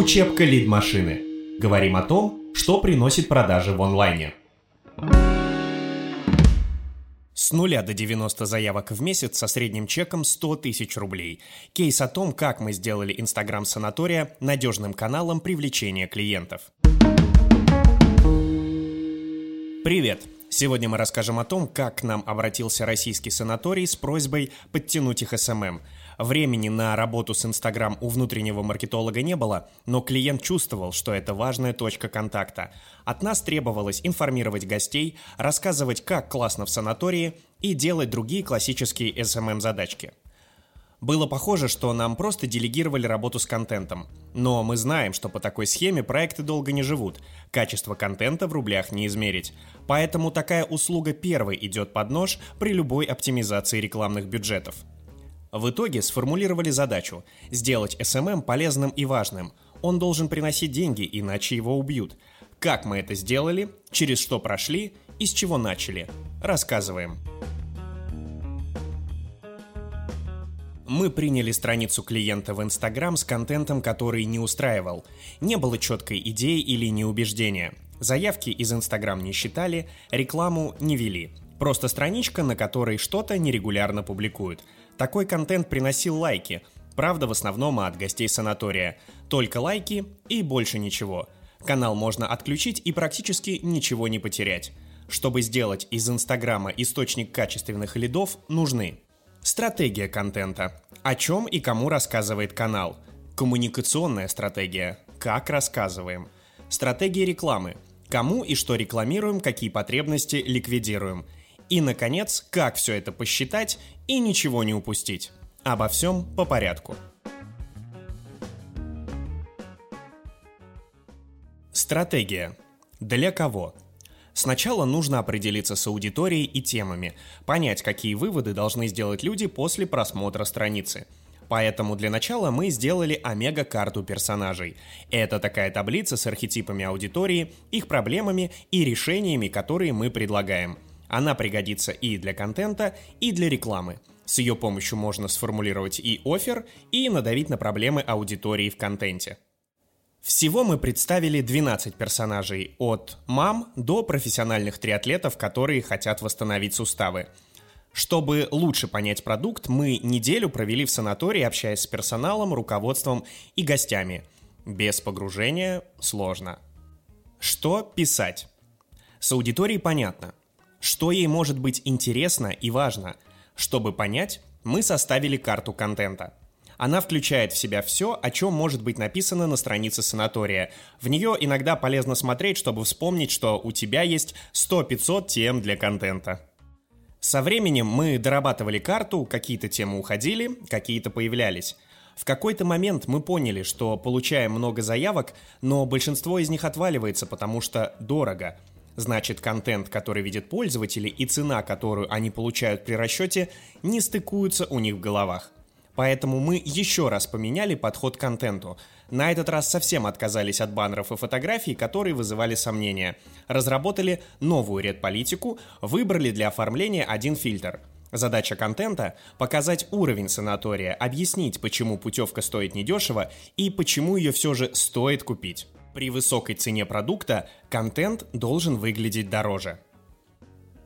Учебка лид-машины. Говорим о том, что приносит продажи в онлайне. С нуля до 90 заявок в месяц со средним чеком 100 тысяч рублей. Кейс о том, как мы сделали Инстаграм санатория надежным каналом привлечения клиентов. Привет! Сегодня мы расскажем о том, как к нам обратился российский санаторий с просьбой подтянуть их СММ. Времени на работу с Инстаграм у внутреннего маркетолога не было, но клиент чувствовал, что это важная точка контакта. От нас требовалось информировать гостей, рассказывать, как классно в санатории и делать другие классические SMM-задачки. Было похоже, что нам просто делегировали работу с контентом. Но мы знаем, что по такой схеме проекты долго не живут. Качество контента в рублях не измерить. Поэтому такая услуга первой идет под нож при любой оптимизации рекламных бюджетов. В итоге сформулировали задачу – сделать SMM полезным и важным. Он должен приносить деньги, иначе его убьют. Как мы это сделали, через что прошли и с чего начали? Рассказываем. Мы приняли страницу клиента в Инстаграм с контентом, который не устраивал. Не было четкой идеи или неубеждения. Заявки из Инстаграм не считали, рекламу не вели. Просто страничка, на которой что-то нерегулярно публикуют. Такой контент приносил лайки, правда в основном от гостей санатория. Только лайки и больше ничего. Канал можно отключить и практически ничего не потерять. Чтобы сделать из Инстаграма источник качественных лидов, нужны Стратегия контента. О чем и кому рассказывает канал. Коммуникационная стратегия. Как рассказываем. Стратегия рекламы. Кому и что рекламируем, какие потребности ликвидируем. И, наконец, как все это посчитать и ничего не упустить. Обо всем по порядку. Стратегия. Для кого? Сначала нужно определиться с аудиторией и темами, понять, какие выводы должны сделать люди после просмотра страницы. Поэтому для начала мы сделали омега-карту персонажей. Это такая таблица с архетипами аудитории, их проблемами и решениями, которые мы предлагаем. Она пригодится и для контента, и для рекламы. С ее помощью можно сформулировать и офер, и надавить на проблемы аудитории в контенте. Всего мы представили 12 персонажей, от мам до профессиональных триатлетов, которые хотят восстановить суставы. Чтобы лучше понять продукт, мы неделю провели в санатории, общаясь с персоналом, руководством и гостями. Без погружения сложно. Что писать? С аудиторией понятно. Что ей может быть интересно и важно? Чтобы понять, мы составили карту контента – она включает в себя все, о чем может быть написано на странице санатория. В нее иногда полезно смотреть, чтобы вспомнить, что у тебя есть 100-500 тем для контента. Со временем мы дорабатывали карту, какие-то темы уходили, какие-то появлялись. В какой-то момент мы поняли, что получаем много заявок, но большинство из них отваливается, потому что дорого. Значит, контент, который видят пользователи, и цена, которую они получают при расчете, не стыкуются у них в головах. Поэтому мы еще раз поменяли подход к контенту. На этот раз совсем отказались от баннеров и фотографий, которые вызывали сомнения. Разработали новую редполитику, выбрали для оформления один фильтр. Задача контента – показать уровень санатория, объяснить, почему путевка стоит недешево и почему ее все же стоит купить. При высокой цене продукта контент должен выглядеть дороже.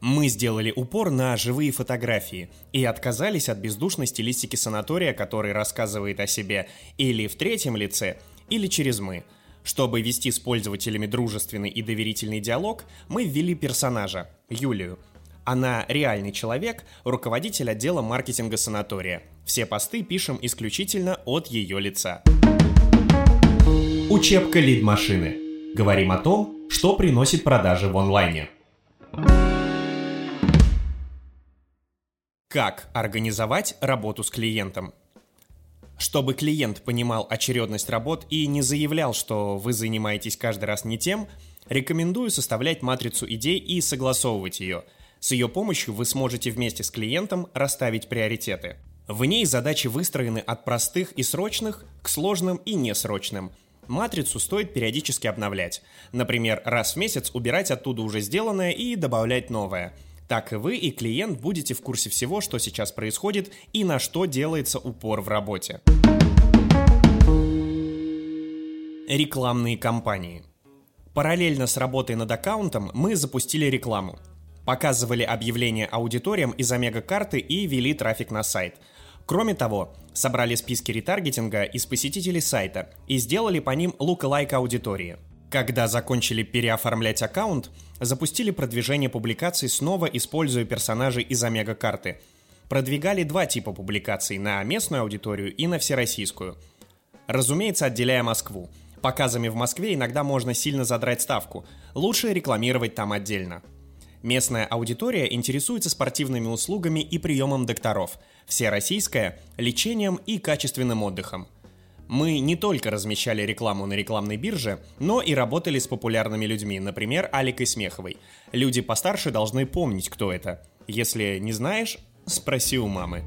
Мы сделали упор на живые фотографии и отказались от бездушной стилистики санатория, который рассказывает о себе или в третьем лице, или через «мы». Чтобы вести с пользователями дружественный и доверительный диалог, мы ввели персонажа – Юлию. Она реальный человек, руководитель отдела маркетинга санатория. Все посты пишем исключительно от ее лица. Учебка лид-машины. Говорим о том, что приносит продажи в онлайне. Как организовать работу с клиентом? Чтобы клиент понимал очередность работ и не заявлял, что вы занимаетесь каждый раз не тем, рекомендую составлять матрицу идей и согласовывать ее. С ее помощью вы сможете вместе с клиентом расставить приоритеты. В ней задачи выстроены от простых и срочных к сложным и несрочным. Матрицу стоит периодически обновлять. Например, раз в месяц убирать оттуда уже сделанное и добавлять новое – так и вы и клиент будете в курсе всего, что сейчас происходит и на что делается упор в работе. Рекламные кампании. Параллельно с работой над аккаунтом мы запустили рекламу. Показывали объявления аудиториям из Омега-карты и вели трафик на сайт. Кроме того, собрали списки ретаргетинга из посетителей сайта и сделали по ним лук-лайк аудитории. Когда закончили переоформлять аккаунт, запустили продвижение публикаций снова используя персонажей из Омега-карты. Продвигали два типа публикаций на местную аудиторию и на всероссийскую. Разумеется, отделяя Москву – Показами в Москве иногда можно сильно задрать ставку. Лучше рекламировать там отдельно. Местная аудитория интересуется спортивными услугами и приемом докторов. Всероссийская – лечением и качественным отдыхом. Мы не только размещали рекламу на рекламной бирже, но и работали с популярными людьми, например, Аликой Смеховой. Люди постарше должны помнить, кто это. Если не знаешь, спроси у мамы.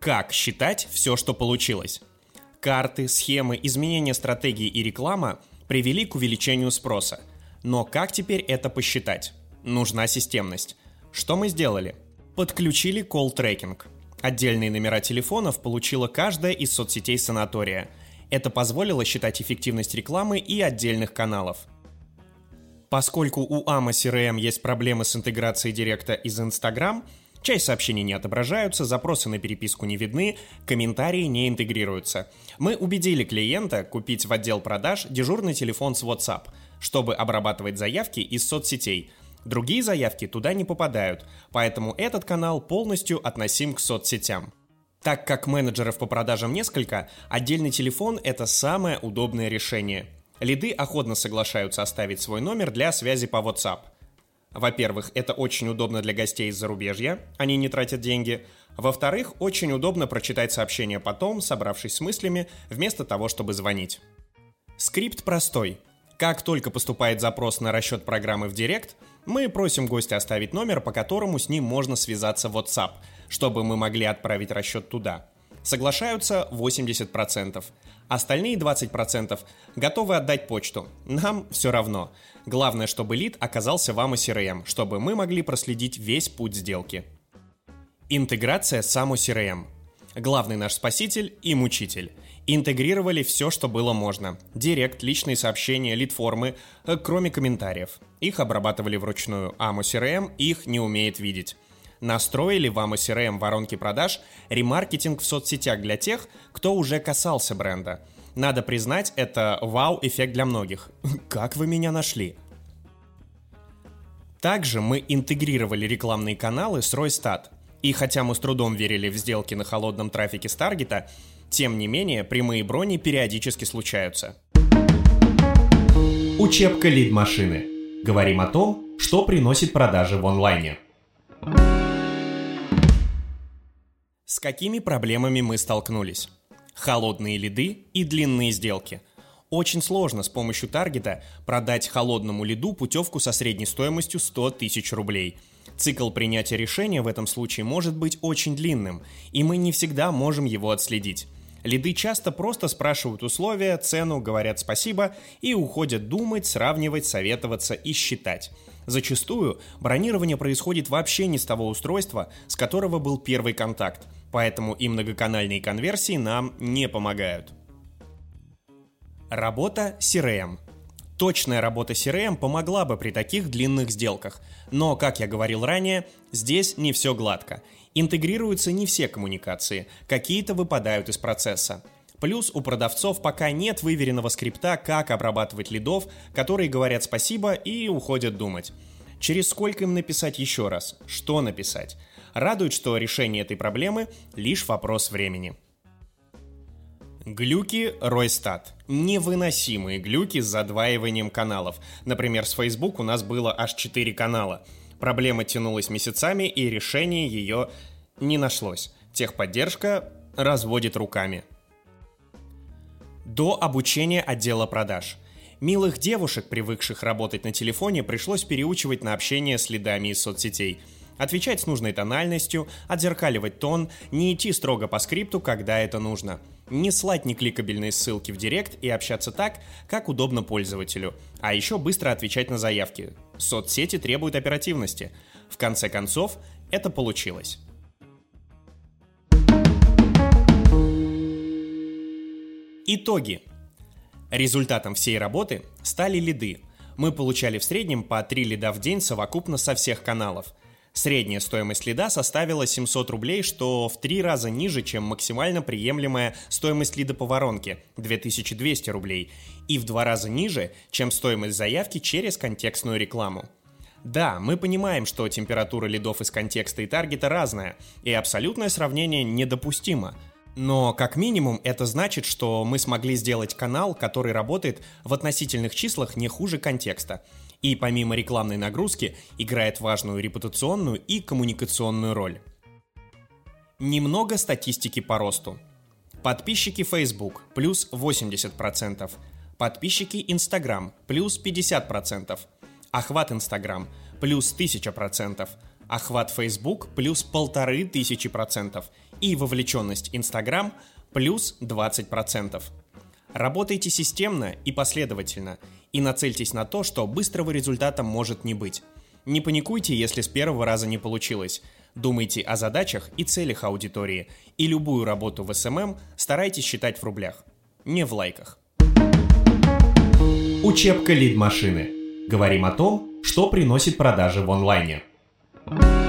Как считать все, что получилось? Карты, схемы, изменения стратегии и реклама привели к увеличению спроса. Но как теперь это посчитать? Нужна системность. Что мы сделали? Подключили колл-трекинг. Отдельные номера телефонов получила каждая из соцсетей санатория. Это позволило считать эффективность рекламы и отдельных каналов. Поскольку у AMA CRM есть проблемы с интеграцией директа из Instagram, Часть сообщений не отображаются, запросы на переписку не видны, комментарии не интегрируются. Мы убедили клиента купить в отдел продаж дежурный телефон с WhatsApp, чтобы обрабатывать заявки из соцсетей. Другие заявки туда не попадают, поэтому этот канал полностью относим к соцсетям. Так как менеджеров по продажам несколько, отдельный телефон – это самое удобное решение. Лиды охотно соглашаются оставить свой номер для связи по WhatsApp – во-первых, это очень удобно для гостей из зарубежья, они не тратят деньги. Во-вторых, очень удобно прочитать сообщение потом, собравшись с мыслями, вместо того, чтобы звонить. Скрипт простой. Как только поступает запрос на расчет программы в Директ, мы просим гостя оставить номер, по которому с ним можно связаться в WhatsApp, чтобы мы могли отправить расчет туда. Соглашаются 80%. Остальные 20% готовы отдать почту. Нам все равно. Главное, чтобы лид оказался в AMO CRM, чтобы мы могли проследить весь путь сделки. Интеграция с AMO CRM. Главный наш спаситель и мучитель. Интегрировали все, что было можно. Директ, личные сообщения, лид-формы, э, кроме комментариев. Их обрабатывали вручную. AMO CRM их не умеет видеть настроили в AMO CRM воронки продаж ремаркетинг в соцсетях для тех, кто уже касался бренда. Надо признать, это вау-эффект для многих. Как вы меня нашли? Также мы интегрировали рекламные каналы с Ройстат. И хотя мы с трудом верили в сделки на холодном трафике с таргета, тем не менее прямые брони периодически случаются. Учебка лид-машины. Говорим о том, что приносит продажи в онлайне. С какими проблемами мы столкнулись? Холодные лиды и длинные сделки. Очень сложно с помощью таргета продать холодному лиду путевку со средней стоимостью 100 тысяч рублей. Цикл принятия решения в этом случае может быть очень длинным, и мы не всегда можем его отследить. Лиды часто просто спрашивают условия, цену, говорят спасибо и уходят думать, сравнивать, советоваться и считать. Зачастую бронирование происходит вообще не с того устройства, с которого был первый контакт – поэтому и многоканальные конверсии нам не помогают. Работа CRM. Точная работа CRM помогла бы при таких длинных сделках, но, как я говорил ранее, здесь не все гладко. Интегрируются не все коммуникации, какие-то выпадают из процесса. Плюс у продавцов пока нет выверенного скрипта, как обрабатывать лидов, которые говорят спасибо и уходят думать. Через сколько им написать еще раз? Что написать? Радует, что решение этой проблемы – лишь вопрос времени. Глюки Ройстат. Невыносимые глюки с задваиванием каналов. Например, с Facebook у нас было аж 4 канала. Проблема тянулась месяцами, и решение ее не нашлось. Техподдержка разводит руками. До обучения отдела продаж. Милых девушек, привыкших работать на телефоне, пришлось переучивать на общение с лидами из соцсетей – отвечать с нужной тональностью, отзеркаливать тон, не идти строго по скрипту, когда это нужно не слать некликабельные ссылки в директ и общаться так, как удобно пользователю, а еще быстро отвечать на заявки. Соцсети требуют оперативности. В конце концов, это получилось. Итоги. Результатом всей работы стали лиды. Мы получали в среднем по 3 лида в день совокупно со всех каналов – Средняя стоимость лида составила 700 рублей, что в три раза ниже, чем максимально приемлемая стоимость лида по воронке – 2200 рублей, и в два раза ниже, чем стоимость заявки через контекстную рекламу. Да, мы понимаем, что температура лидов из контекста и таргета разная, и абсолютное сравнение недопустимо – но как минимум это значит, что мы смогли сделать канал, который работает в относительных числах не хуже контекста. И помимо рекламной нагрузки играет важную репутационную и коммуникационную роль. Немного статистики по росту. Подписчики Facebook – плюс 80%. Подписчики Instagram – плюс 50%. Охват Instagram – плюс 1000%. Охват Facebook – плюс 1500% и вовлеченность Instagram плюс 20%. Работайте системно и последовательно, и нацельтесь на то, что быстрого результата может не быть. Не паникуйте, если с первого раза не получилось. Думайте о задачах и целях аудитории, и любую работу в SMM старайтесь считать в рублях, не в лайках. Учебка лид-машины. Говорим о том, что приносит продажи в онлайне. thank you